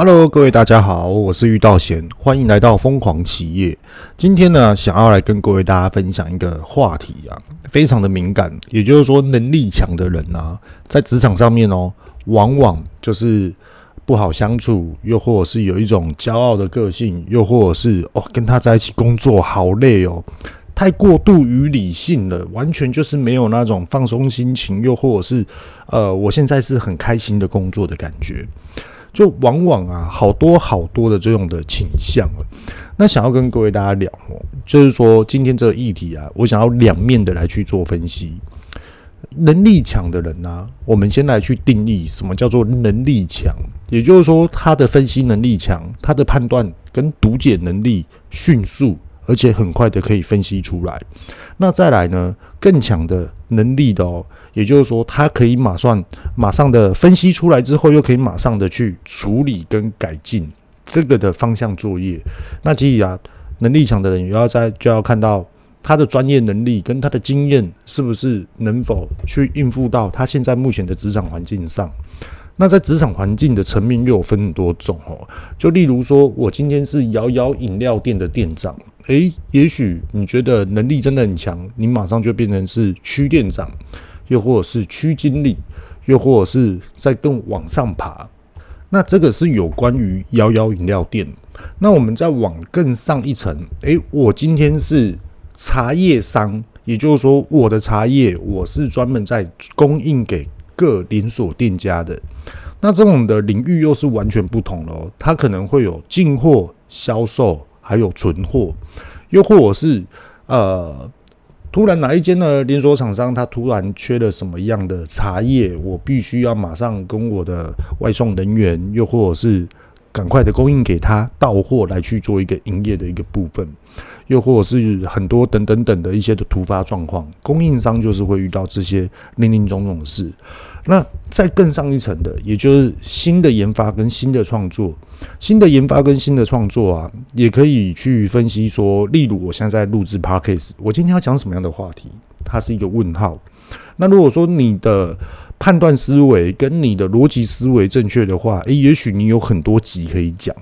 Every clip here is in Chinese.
Hello，各位大家好，我是玉道贤，欢迎来到疯狂企业。今天呢，想要来跟各位大家分享一个话题啊，非常的敏感，也就是说，能力强的人啊，在职场上面哦，往往就是不好相处，又或者是有一种骄傲的个性，又或者是哦，跟他在一起工作好累哦，太过度于理性了，完全就是没有那种放松心情，又或者是呃，我现在是很开心的工作的感觉。就往往啊，好多好多的这种的倾向。那想要跟各位大家聊哦，就是说今天这个议题啊，我想要两面的来去做分析。能力强的人呢，我们先来去定义什么叫做能力强，也就是说他的分析能力强，他的判断跟读解能力迅速。而且很快的可以分析出来。那再来呢，更强的能力的哦，也就是说，他可以马上马上的分析出来之后，又可以马上的去处理跟改进这个的方向作业。那其实啊，能力强的人也要在就要看到他的专业能力跟他的经验是不是能否去应付到他现在目前的职场环境上。那在职场环境的层面又有分很多种哦，就例如说，我今天是摇摇饮料店的店长，诶，也许你觉得能力真的很强，你马上就变成是区店长，又或者是区经理，又或者是在更往上爬。那这个是有关于摇摇饮料店。那我们再往更上一层，诶，我今天是茶叶商，也就是说，我的茶叶我是专门在供应给。各连锁店家的，那这种的领域又是完全不同的哦。它可能会有进货、销售，还有存货，又或者是呃，突然哪一间的连锁厂商，它突然缺了什么样的茶叶，我必须要马上跟我的外送人员，又或者是赶快的供应给他到货来去做一个营业的一个部分。又或者是很多等等等的一些的突发状况，供应商就是会遇到这些林林总总的事。那再更上一层的，也就是新的研发跟新的创作，新的研发跟新的创作啊，也可以去分析说，例如我现在在录制 Podcast，我今天要讲什么样的话题？它是一个问号。那如果说你的判断思维跟你的逻辑思维正确的话，诶，也许你有很多集可以讲。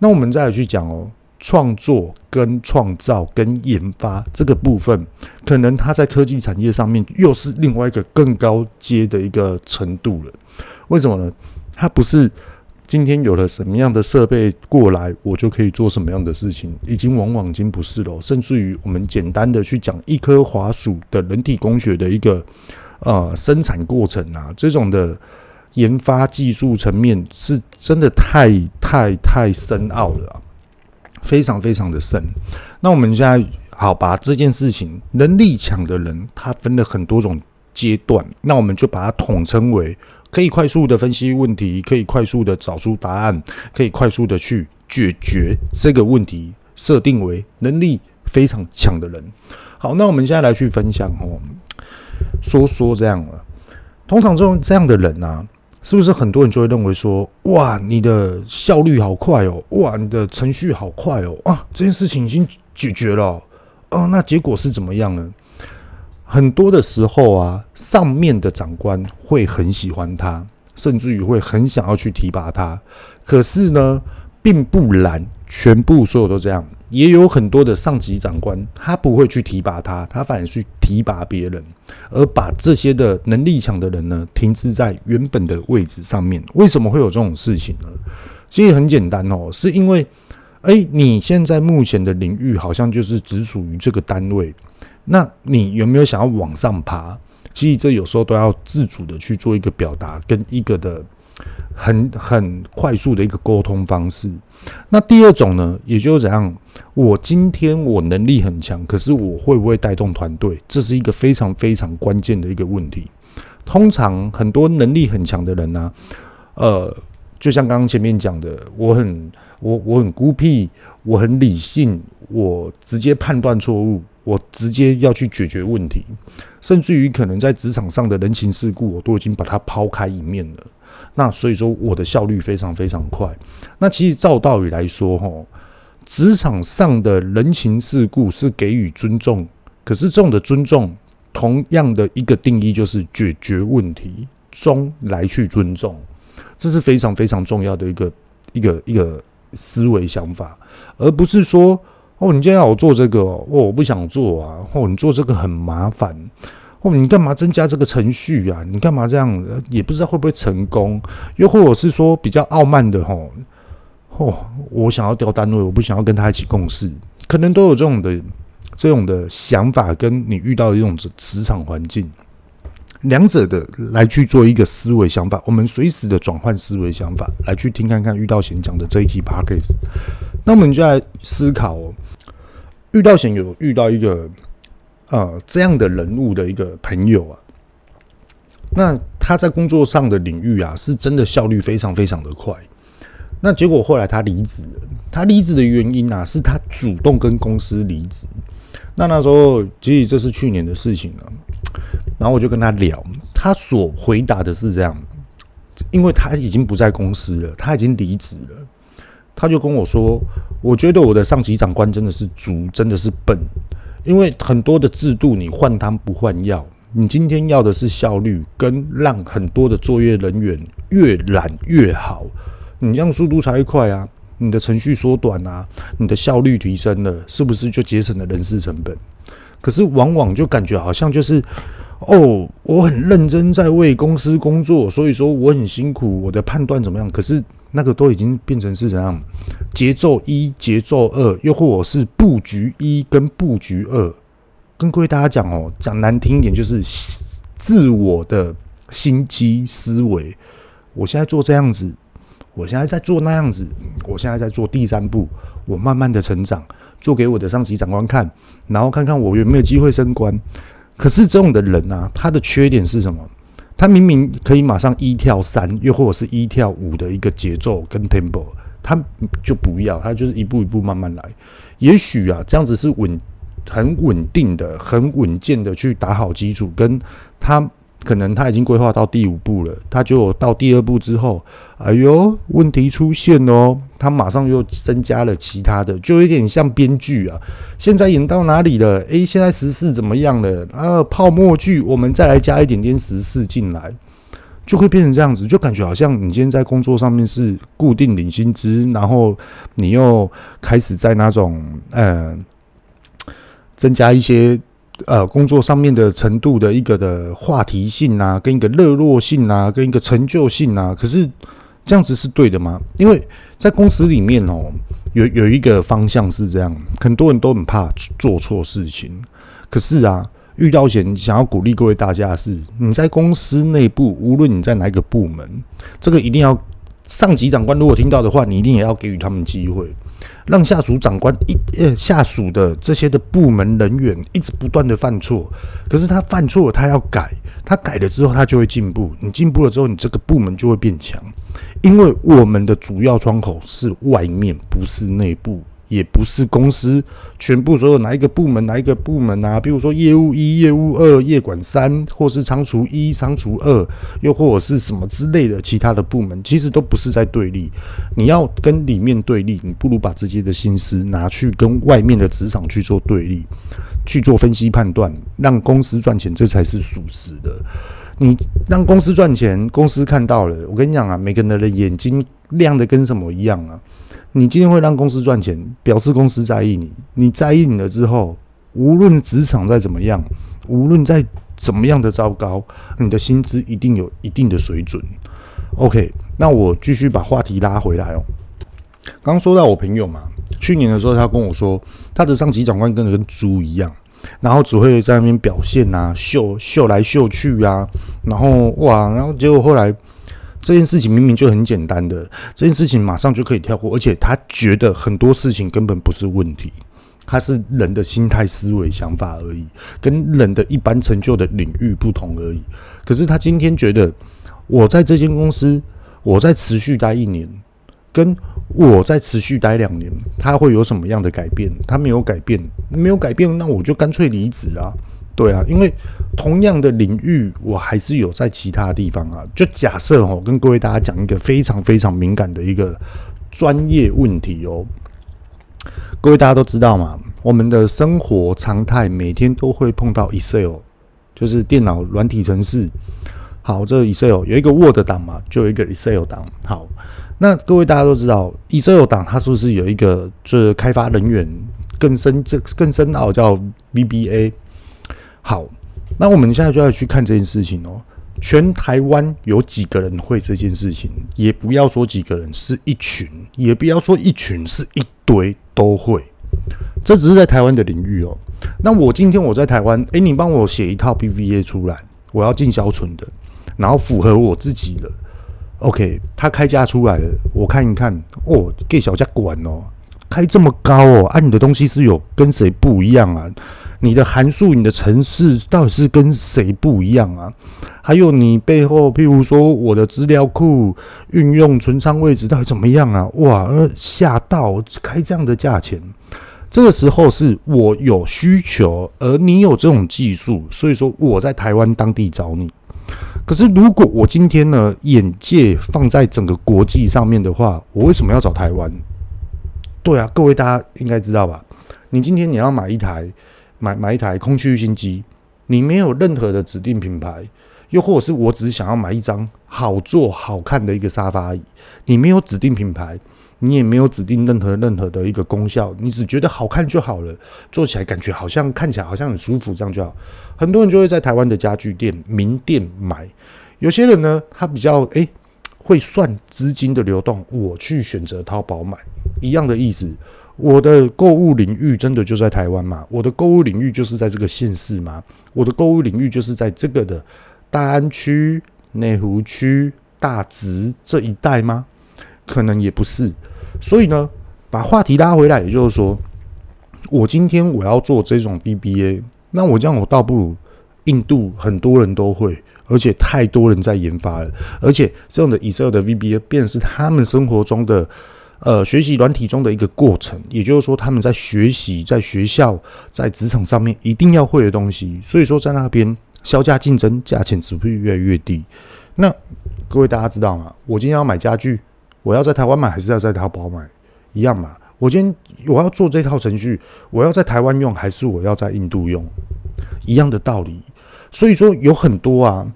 那我们再来去讲哦。创作跟创造跟研发这个部分，可能它在科技产业上面又是另外一个更高阶的一个程度了。为什么呢？它不是今天有了什么样的设备过来，我就可以做什么样的事情，已经往往已经不是了。甚至于我们简单的去讲一颗滑鼠的人体工学的一个呃生产过程啊，这种的研发技术层面是真的太太太深奥了。非常非常的深。那我们现在好把这件事情，能力强的人，他分了很多种阶段。那我们就把它统称为可以快速的分析问题，可以快速的找出答案，可以快速的去解决这个问题，设定为能力非常强的人。好，那我们现在来去分享哦，说说这样了。通常这种这样的人啊。是不是很多人就会认为说，哇，你的效率好快哦，哇，你的程序好快哦，啊，这件事情已经解决了哦，那结果是怎么样呢？很多的时候啊，上面的长官会很喜欢他，甚至于会很想要去提拔他，可是呢，并不然，全部所有都这样。也有很多的上级长官，他不会去提拔他，他反而去提拔别人，而把这些的能力强的人呢，停滞在原本的位置上面。为什么会有这种事情呢？其实很简单哦，是因为，诶，你现在目前的领域好像就是只属于这个单位，那你有没有想要往上爬？其实这有时候都要自主的去做一个表达，跟一个的。很很快速的一个沟通方式。那第二种呢，也就是怎样？我今天我能力很强，可是我会不会带动团队？这是一个非常非常关键的一个问题。通常很多能力很强的人呢、呃，就像刚刚前面讲的，我很我我很孤僻，我很理性，我直接判断错误，我直接要去解决问题，甚至于可能在职场上的人情世故，我都已经把它抛开一面了。那所以说，我的效率非常非常快。那其实照道理来说，哈，职场上的人情世故是给予尊重，可是这种的尊重，同样的一个定义就是解决问题中来去尊重，这是非常非常重要的一个一个一个思维想法，而不是说哦，你今天要我做这个哦，我不想做啊，哦，你做这个很麻烦，哦，你干嘛增加这个程序啊？你干嘛这样？也不知道会不会成功，又或者是说比较傲慢的吼，哦，我想要调单位，我不想要跟他一起共事，可能都有这种的这种的想法，跟你遇到的这种职场环境。两者的来去做一个思维想法，我们随时的转换思维想法，来去听看看遇到贤讲的这一期 podcast。那我们就来思考哦，遇到贤有遇到一个呃这样的人物的一个朋友啊，那他在工作上的领域啊，是真的效率非常非常的快。那结果后来他离职了，他离职的原因啊，是他主动跟公司离职。那那时候其实这是去年的事情了。然后我就跟他聊，他所回答的是这样，因为他已经不在公司了，他已经离职了，他就跟我说：“我觉得我的上级长官真的是猪，真的是笨，因为很多的制度你换汤不换药，你今天要的是效率，跟让很多的作业人员越懒越好，你这样速度才会快啊，你的程序缩短啊，你的效率提升了，是不是就节省了人事成本？”可是往往就感觉好像就是，哦，我很认真在为公司工作，所以说我很辛苦，我的判断怎么样？可是那个都已经变成是怎样？节奏一、节奏二，又或者是布局一跟布局二。跟各位大家讲哦，讲难听一点就是自我的心机思维。我现在做这样子，我现在在做那样子，我现在在做第三步，我慢慢的成长。做给我的上级长官看，然后看看我有没有机会升官。可是这种的人啊，他的缺点是什么？他明明可以马上一跳三，又或者是一跳五的一个节奏跟 tempo，他就不要，他就是一步一步慢慢来。也许啊，这样子是稳，很稳定的、很稳健的去打好基础，跟他。可能他已经规划到第五步了，他就到第二步之后，哎呦，问题出现哦，他马上又增加了其他的，就有点像编剧啊。现在演到哪里了？诶，现在时事怎么样了？啊，泡沫剧，我们再来加一点点时事进来，就会变成这样子，就感觉好像你今天在工作上面是固定领薪资，然后你又开始在那种嗯、增加一些。呃，工作上面的程度的一个的话题性啊，跟一个热络性啊，跟一个成就性啊，可是这样子是对的吗？因为在公司里面哦，有有一个方向是这样，很多人都很怕做错事情。可是啊，遇到前想要鼓励各位大家的是，你在公司内部，无论你在哪一个部门，这个一定要上级长官如果听到的话，你一定也要给予他们机会。让下属长官一呃下属的这些的部门人员一直不断的犯错，可是他犯错他要改，他改了之后他就会进步，你进步了之后你这个部门就会变强，因为我们的主要窗口是外面，不是内部。也不是公司全部所有哪一个部门哪一个部门啊，比如说业务一、业务二、业管三，或是仓储一、仓储二，又或者是什么之类的其他的部门，其实都不是在对立。你要跟里面对立，你不如把自己的心思拿去跟外面的职场去做对立，去做分析判断，让公司赚钱，这才是属实的。你让公司赚钱，公司看到了，我跟你讲啊，每个人的眼睛亮的跟什么一样啊。你今天会让公司赚钱，表示公司在意你。你在意你了之后，无论职场再怎么样，无论再怎么样的糟糕，你的薪资一定有一定的水准。OK，那我继续把话题拉回来哦。刚说到我朋友嘛，去年的时候他跟我说，他的上级长官跟跟猪一样，然后只会在那边表现啊，秀秀来秀去啊，然后哇，然后结果后来。这件事情明明就很简单的，这件事情马上就可以跳过，而且他觉得很多事情根本不是问题，他是人的心态、思维、想法而已，跟人的一般成就的领域不同而已。可是他今天觉得，我在这间公司，我在持续待一年，跟我在持续待两年，他会有什么样的改变？他没有改变，没有改变，那我就干脆离职啊。对啊，因为同样的领域，我还是有在其他地方啊。就假设哦，跟各位大家讲一个非常非常敏感的一个专业问题哦。各位大家都知道嘛，我们的生活常态每天都会碰到 Excel，就是电脑软体程式。好，这个 Excel 有一个 Word 档嘛，就有一个 Excel 档。好，那各位大家都知道，以色列党它是不是有一个就是开发人员更深、更更深奥叫 VBA？好，那我们现在就要去看这件事情哦。全台湾有几个人会这件事情？也不要说几个人，是一群；也不要说一群，是一堆都会。这只是在台湾的领域哦。那我今天我在台湾，诶，你帮我写一套 PVA 出来，我要进销存的，然后符合我自己的。OK，他开价出来了，我看一看哦，给小家管哦，开这么高哦，啊，你的东西是有跟谁不一样啊？你的函数、你的程式到底是跟谁不一样啊？还有你背后，譬如说我的资料库运用存仓位置到底怎么样啊？哇，吓到开这样的价钱，这个时候是我有需求，而你有这种技术，所以说我在台湾当地找你。可是，如果我今天呢，眼界放在整个国际上面的话，我为什么要找台湾？对啊，各位大家应该知道吧？你今天你要买一台买买一台空气清新机，你没有任何的指定品牌，又或者是我只是想要买一张好坐好看的一个沙发椅，你没有指定品牌。你也没有指定任何任何的一个功效，你只觉得好看就好了，坐起来感觉好像看起来好像很舒服，这样就好。很多人就会在台湾的家具店、名店买。有些人呢，他比较诶、会算资金的流动，我去选择淘宝买，一样的意思。我的购物领域真的就在台湾吗？我的购物领域就是在这个县市吗？我的购物领域就是在这个的大安区、内湖区、大直这一带吗？可能也不是。所以呢，把话题拉回来，也就是说，我今天我要做这种 VBA，那我这样我倒不如印度很多人都会，而且太多人在研发了，而且这种的以色列的 VBA 便是他们生活中的呃学习软体中的一个过程，也就是说他们在学习，在学校，在职场上面一定要会的东西。所以说在那边削价竞争，价钱只会越来越低。那各位大家知道吗？我今天要买家具。我要在台湾买还是要在淘宝买？一样嘛。我今天我要做这套程序，我要在台湾用还是我要在印度用？一样的道理。所以说有很多啊，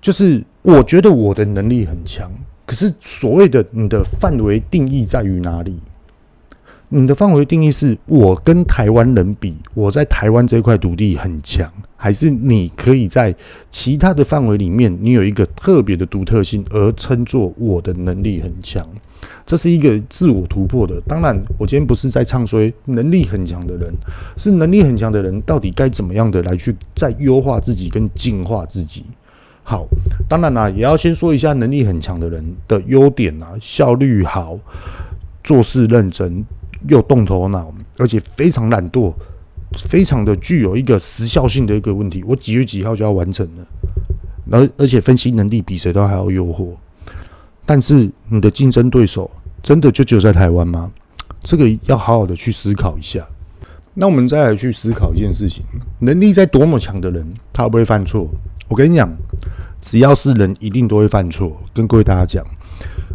就是我觉得我的能力很强，可是所谓的你的范围定义在于哪里？你的范围定义是我跟台湾人比，我在台湾这块土地很强，还是你可以在其他的范围里面，你有一个特别的独特性，而称作我的能力很强？这是一个自我突破的。当然，我今天不是在唱衰能力很强的人，是能力很强的人到底该怎么样的来去再优化自己跟进化自己。好，当然啦，也要先说一下能力很强的人的优点啊，效率好，做事认真。又动头脑，而且非常懒惰，非常的具有一个时效性的一个问题。我几月几号就要完成了，而而且分析能力比谁都还要诱惑。但是你的竞争对手真的就只有在台湾吗？这个要好好的去思考一下。那我们再来去思考一件事情：能力再多么强的人，他会不会犯错？我跟你讲，只要是人，一定都会犯错。跟各位大家讲。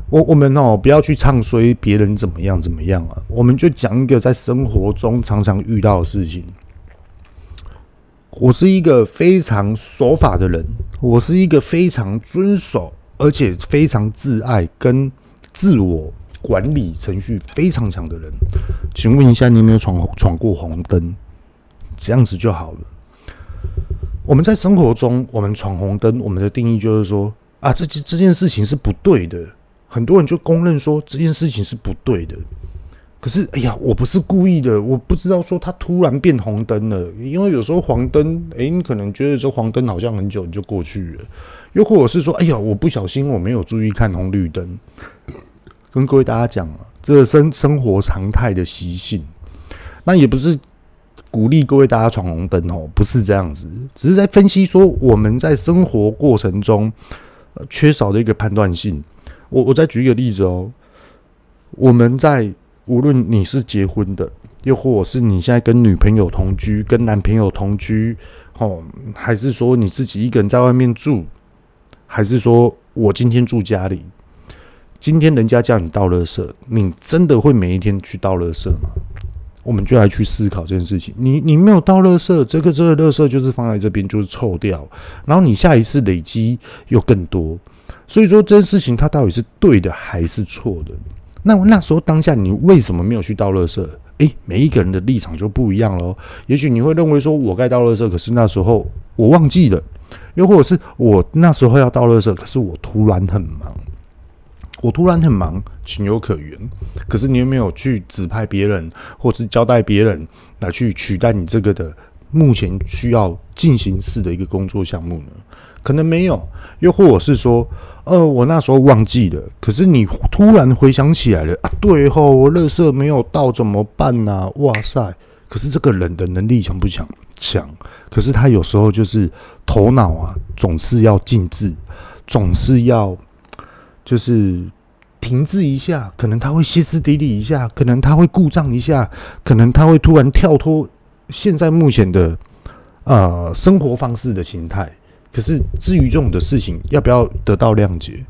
我我们哦，不要去唱衰别人怎么样怎么样啊！我们就讲一个在生活中常常遇到的事情。我是一个非常守法的人，我是一个非常遵守而且非常自爱跟自我管理程序非常强的人。请问一下，你有没有闯闯过红灯？这样子就好了。我们在生活中，我们闯红灯，我们的定义就是说啊，这件这件事情是不对的。很多人就公认说这件事情是不对的，可是哎呀，我不是故意的，我不知道说它突然变红灯。了，因为有时候黄灯，哎，你可能觉得这黄灯好像很久你就过去了，又或者是说，哎呀，我不小心我没有注意看红绿灯，跟各位大家讲啊，这个生生活常态的习性，那也不是鼓励各位大家闯红灯哦，不是这样子，只是在分析说我们在生活过程中缺少的一个判断性。我我再举一个例子哦，我们在无论你是结婚的，又或者是你现在跟女朋友同居、跟男朋友同居，哦，还是说你自己一个人在外面住，还是说我今天住家里，今天人家叫你倒垃圾，你真的会每一天去倒垃圾吗？我们就来去思考这件事情。你你没有倒垃圾，这个这个垃圾就是放在这边就是臭掉，然后你下一次累积又更多，所以说这件事情它到底是对的还是错的？那那时候当下你为什么没有去倒垃圾？诶，每一个人的立场就不一样喽。也许你会认为说我该倒垃圾，可是那时候我忘记了；又或者是我那时候要倒垃圾，可是我突然很忙。我突然很忙，情有可原。可是你有没有去指派别人，或是交代别人来去取代你这个的目前需要进行式的一个工作项目呢？可能没有，又或者是说，呃，我那时候忘记了。可是你突然回想起来了啊，对吼，我垃圾没有到怎么办呢？哇塞！可是这个人的能力强不强？强。可是他有时候就是头脑啊，总是要静置，总是要。就是停滞一下，可能他会歇斯底里一下，可能他会故障一下，可能他会突然跳脱现在目前的呃生活方式的形态。可是至于这种的事情，要不要得到谅解？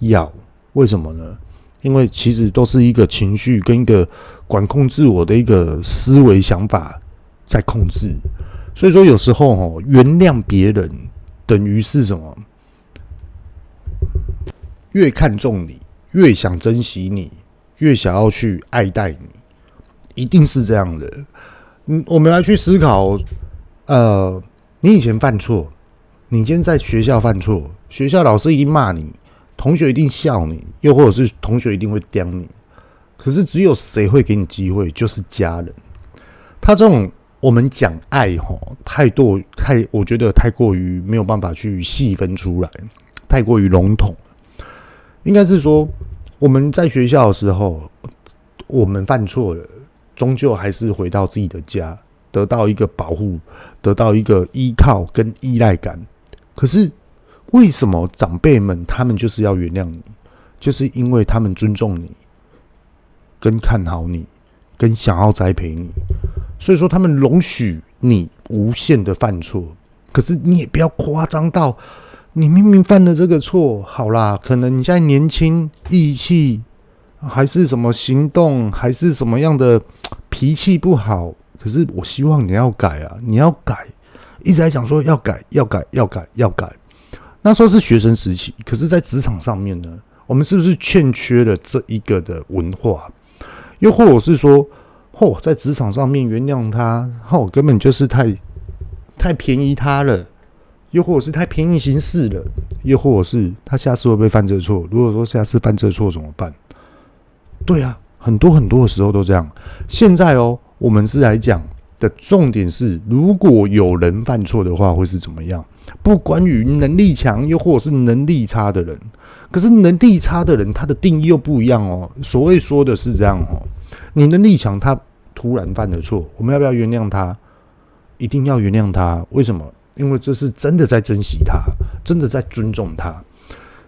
要，为什么呢？因为其实都是一个情绪跟一个管控自我的一个思维想法在控制。所以说有时候哦，原谅别人等于是什么？越看重你，越想珍惜你，越想要去爱戴你，一定是这样的。嗯，我们来去思考，呃，你以前犯错，你今天在学校犯错，学校老师一定骂你，同学一定笑你，又或者是同学一定会刁你。可是只有谁会给你机会，就是家人。他这种我们讲爱吼，太多太，我觉得太过于没有办法去细分出来，太过于笼统。应该是说，我们在学校的时候，我们犯错了，终究还是回到自己的家，得到一个保护，得到一个依靠跟依赖感。可是，为什么长辈们他们就是要原谅你？就是因为他们尊重你，跟看好你，跟想要栽培你，所以说他们容许你无限的犯错。可是你也不要夸张到。你明明犯了这个错，好啦，可能你现在年轻、义气，还是什么行动，还是什么样的脾气不好。可是我希望你要改啊，你要改，一直在讲说要改、要改、要改、要改。那时候是学生时期，可是，在职场上面呢，我们是不是欠缺了这一个的文化？又或者是说，嚯，在职场上面原谅他，嚯，根本就是太太便宜他了。又或者是太便宜行事了，又或者是他下次会不会犯这错？如果说下次犯这错怎么办？对啊，很多很多的时候都这样。现在哦，我们是来讲的重点是，如果有人犯错的话，会是怎么样？不关于能力强，又或者是能力差的人。可是能力差的人，他的定义又不一样哦。所谓说的是这样哦，你能力强，他突然犯了错，我们要不要原谅他？一定要原谅他？为什么？因为这是真的在珍惜他，真的在尊重他。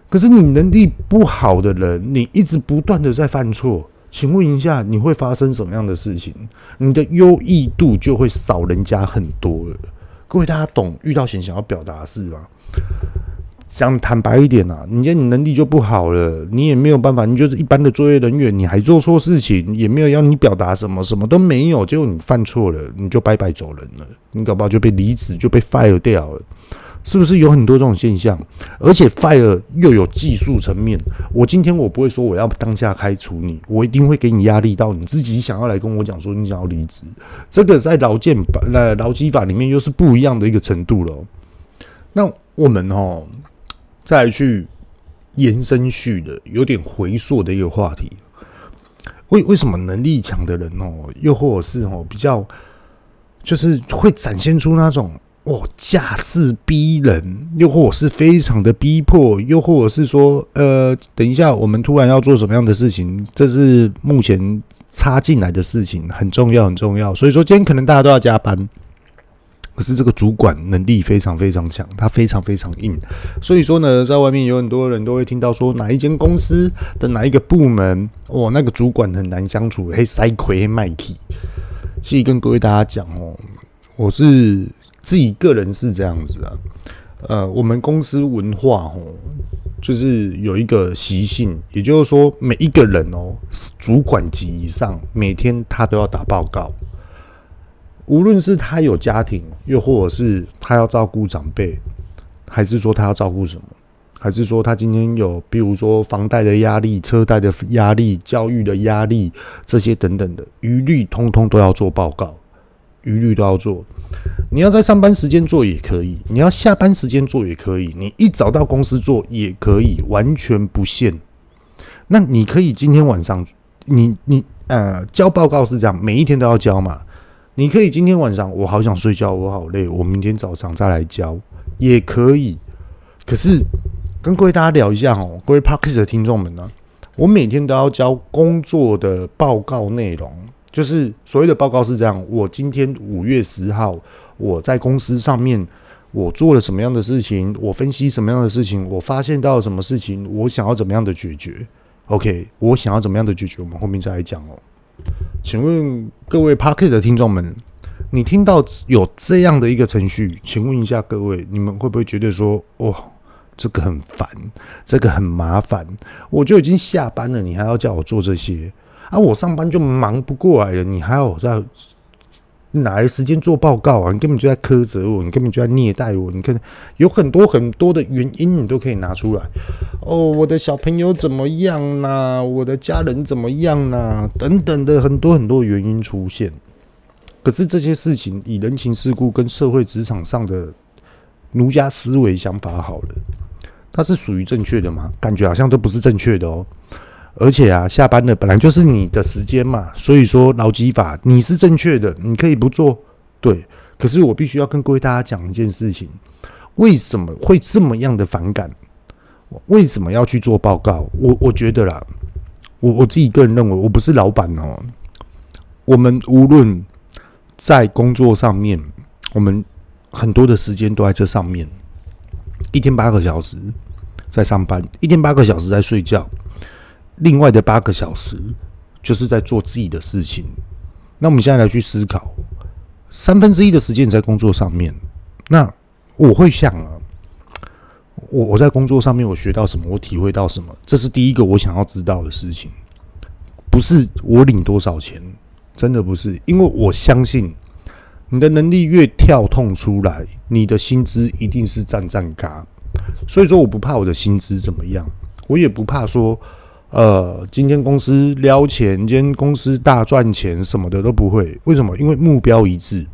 可是你能力不好的人，你一直不断的在犯错，请问一下，你会发生什么样的事情？你的优异度就会少人家很多。各位大家懂遇到贤想要表达的是吗？讲坦白一点啊，你觉得你能力就不好了，你也没有办法，你就是一般的作业人员，你还做错事情，也没有要你表达什么，什么都没有，结果你犯错了，你就拜拜走人了，你搞不好就被离职，就被 fire 掉了，是不是有很多这种现象？而且 fire 又有技术层面，我今天我不会说我要当下开除你，我一定会给你压力到你自己想要来跟我讲说你想要离职，这个在劳健法、呃劳基法里面又是不一样的一个程度了。那我们哦。再去延伸续的有点回溯的一个话题，为为什么能力强的人哦，又或者是哦比较，就是会展现出那种哦架势逼人，又或者是非常的逼迫，又或者是说呃，等一下我们突然要做什么样的事情，这是目前插进来的事情，很重要很重要，所以说今天可能大家都要加班。可是这个主管能力非常非常强，他非常非常硬，所以说呢，在外面有很多人都会听到说哪一间公司的哪一个部门，哦，那个主管很难相处，黑塞亏黑麦体。其实跟各位大家讲哦，我是自己个人是这样子的，呃，我们公司文化哦，就是有一个习性，也就是说每一个人哦，主管级以上，每天他都要打报告。无论是他有家庭，又或者是他要照顾长辈，还是说他要照顾什么，还是说他今天有，比如说房贷的压力、车贷的压力、教育的压力这些等等的，一律通通都要做报告，一律都要做。你要在上班时间做也可以，你要下班时间做也可以，你一早到公司做也可以，完全不限。那你可以今天晚上，你你呃交报告是这样，每一天都要交嘛。你可以今天晚上，我好想睡觉，我好累，我明天早上再来交也可以。可是跟各位大家聊一下哦，各位 Podcast 的听众们呢，我每天都要交工作的报告内容，就是所谓的报告是这样：我今天五月十号。我在公司上面，我做了什么样的事情？我分析什么样的事情？我发现到什么事情？我想要怎么样的解决？OK，我想要怎么样的解决？我们后面再来讲哦。请问各位 Podcast 的听众们，你听到有这样的一个程序，请问一下各位，你们会不会觉得说，哦，这个很烦，这个很麻烦？我就已经下班了，你还要叫我做这些？啊，我上班就忙不过来了，你还要在？哪来时间做报告啊？你根本就在苛责我，你根本就在虐待我。你看，有很多很多的原因，你都可以拿出来。哦，我的小朋友怎么样啦？我的家人怎么样啦？等等的很多很多原因出现。可是这些事情，以人情世故跟社会职场上的儒家思维想法好了，它是属于正确的吗？感觉好像都不是正确的哦。而且啊，下班了本来就是你的时间嘛，所以说劳基法你是正确的，你可以不做，对。可是我必须要跟各位大家讲一件事情：为什么会这么样的反感？为什么要去做报告？我我觉得啦，我我自己个人认为，我不是老板哦。我们无论在工作上面，我们很多的时间都在这上面，一天八个小时在上班，一天八个小时在睡觉。另外的八个小时就是在做自己的事情。那我们现在来去思考，三分之一的时间在工作上面。那我会想啊，我我在工作上面我学到什么，我体会到什么，这是第一个我想要知道的事情。不是我领多少钱，真的不是，因为我相信你的能力越跳痛出来，你的薪资一定是赞赞嘎。所以说，我不怕我的薪资怎么样，我也不怕说。呃，今天公司撩钱，今天公司大赚钱，什么的都不会。为什么？因为目标一致，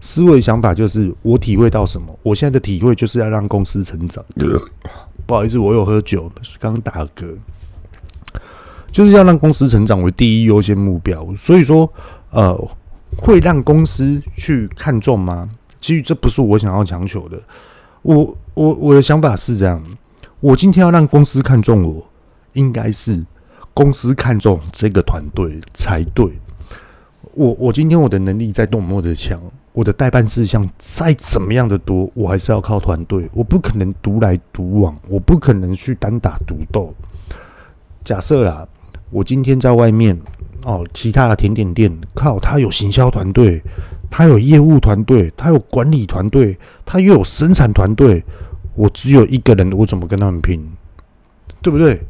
思维想法就是我体会到什么，我现在的体会就是要让公司成长。不好意思，我有喝酒，刚打嗝，就是要让公司成长为第一优先目标。所以说，呃，会让公司去看重吗？其实这不是我想要强求的。我我我的想法是这样，我今天要让公司看重我。应该是公司看重这个团队才对。我我今天我的能力再多么的强，我的代办事项再怎么样的多，我还是要靠团队。我不可能独来独往，我不可能去单打独斗。假设啦，我今天在外面哦，其他的甜点店靠，他有行销团队，他有业务团队，他有管理团队，他又有生产团队，我只有一个人，我怎么跟他们拼？对不对？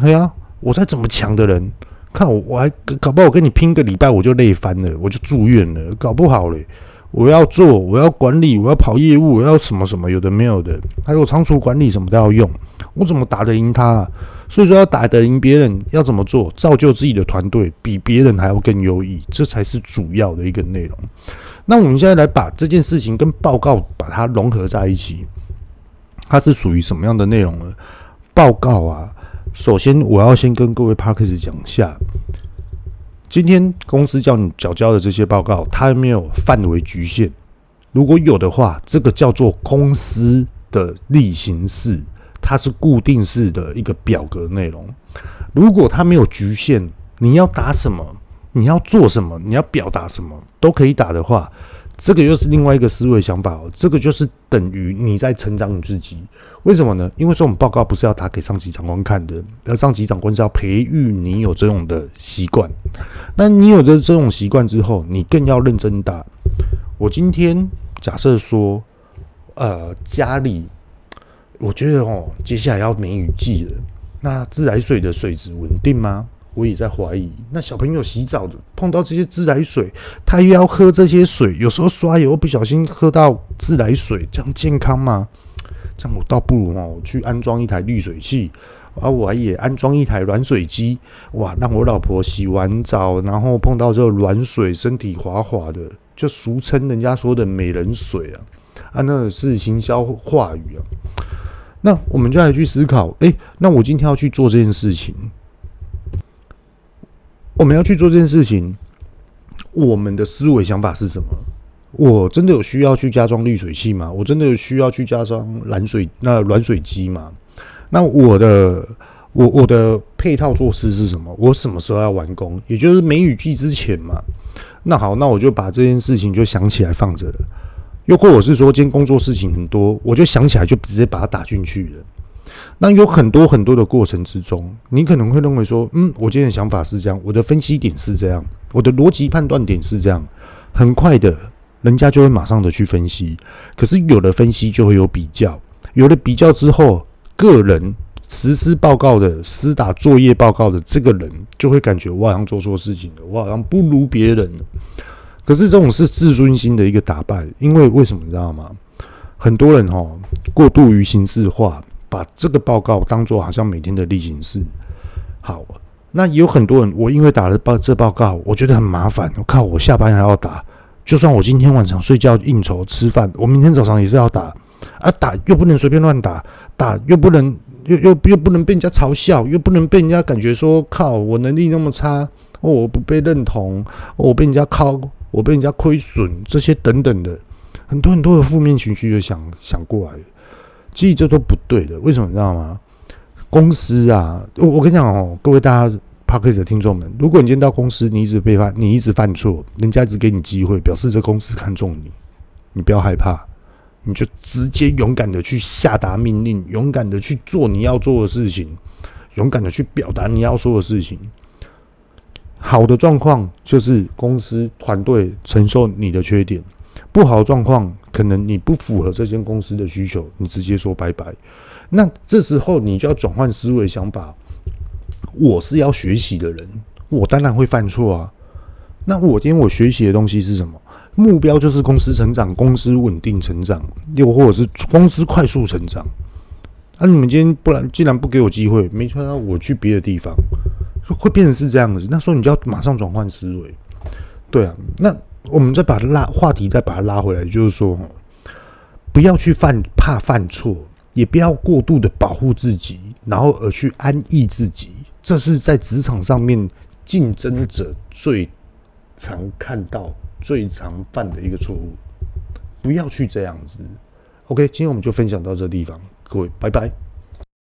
哎呀，我再怎么强的人，看我，我还搞不好我跟你拼个礼拜，我就累翻了，我就住院了，搞不好嘞。我要做，我要管理，我要跑业务，我要什么什么，有的没有的，还有仓储管理什么都要用，我怎么打得赢他？所以说要打得赢别人，要怎么做？造就自己的团队，比别人还要更优异，这才是主要的一个内容。那我们现在来把这件事情跟报告把它融合在一起，它是属于什么样的内容呢？报告啊。首先，我要先跟各位 Parkers 讲一下，今天公司叫你缴交的这些报告，它有没有范围局限？如果有的话，这个叫做公司的例行事，它是固定式的一个表格内容。如果它没有局限，你要打什么，你要做什么，你要表达什么，都可以打的话。这个又是另外一个思维想法哦，这个就是等于你在成长你自己。为什么呢？因为这种报告不是要打给上级长官看的，而上级长官是要培育你有这种的习惯。那你有了这种习惯之后，你更要认真打。我今天假设说，呃，家里我觉得哦，接下来要梅雨季了，那自来水的水质稳定吗？我也在怀疑，那小朋友洗澡的碰到这些自来水，他又要喝这些水，有时候刷牙不小心喝到自来水，这样健康吗？这样我倒不如哦去安装一台滤水器，而我也安装一台软水机，哇，让我老婆洗完澡，然后碰到这个软水，身体滑滑的，就俗称人家说的美人水啊，啊，那是行销话语啊。那我们就来去思考，哎，那我今天要去做这件事情，我们要去做这件事情，我们的思维想法是什么？我真的有需要去加装滤水器吗？我真的有需要去加装软水那软水机吗？那我的我我的配套措施是什么？我什么时候要完工？也就是梅雨季之前嘛。那好，那我就把这件事情就想起来放着了。又或者是说，今天工作事情很多，我就想起来就直接把它打进去了。那有很多很多的过程之中，你可能会认为说，嗯，我今天的想法是这样，我的分析点是这样，我的逻辑判断点是这样。很快的，人家就会马上的去分析。可是有了分析，就会有比较，有了比较之后，个人实施报告的、施打作业报告的这个人，就会感觉我好像做错事情了，我好像不如别人。可是这种是自尊心的一个打败，因为为什么你知道吗？很多人哈过度于形式化，把这个报告当做好像每天的例行事。好，那有很多人，我因为打了报这报告，我觉得很麻烦。我靠，我下班还要打，就算我今天晚上睡觉应酬吃饭，我明天早上也是要打啊，打又不能随便乱打，打又不能又又又不能被人家嘲笑，又不能被人家感觉说靠我能力那么差，哦，我不被认同，我被人家靠。我被人家亏损，这些等等的很多很多的负面情绪就想想过来，其实这都不对的。为什么你知道吗？公司啊，我我跟你讲哦，各位大家趴课的听众们，如果你今天到公司，你一直被犯，你一直犯错，人家一直给你机会，表示这公司看重你，你不要害怕，你就直接勇敢的去下达命令，勇敢的去做你要做的事情，勇敢的去表达你要说的事情。好的状况就是公司团队承受你的缺点，不好的状况可能你不符合这间公司的需求，你直接说拜拜。那这时候你就要转换思维想法，我是要学习的人，我当然会犯错啊。那我今天我学习的东西是什么？目标就是公司成长，公司稳定成长，又或者是公司快速成长。那、你们今天不然，既然不给我机会，没错，我去别的地方。会变成是这样子，那时候你就要马上转换思维，对啊。那我们再把它拉话题，再把它拉回来，就是说，不要去犯怕犯错，也不要过度的保护自己，然后而去安逸自己，这是在职场上面竞争者最常看到、最常犯的一个错误。不要去这样子。OK，今天我们就分享到这地方，各位，拜拜。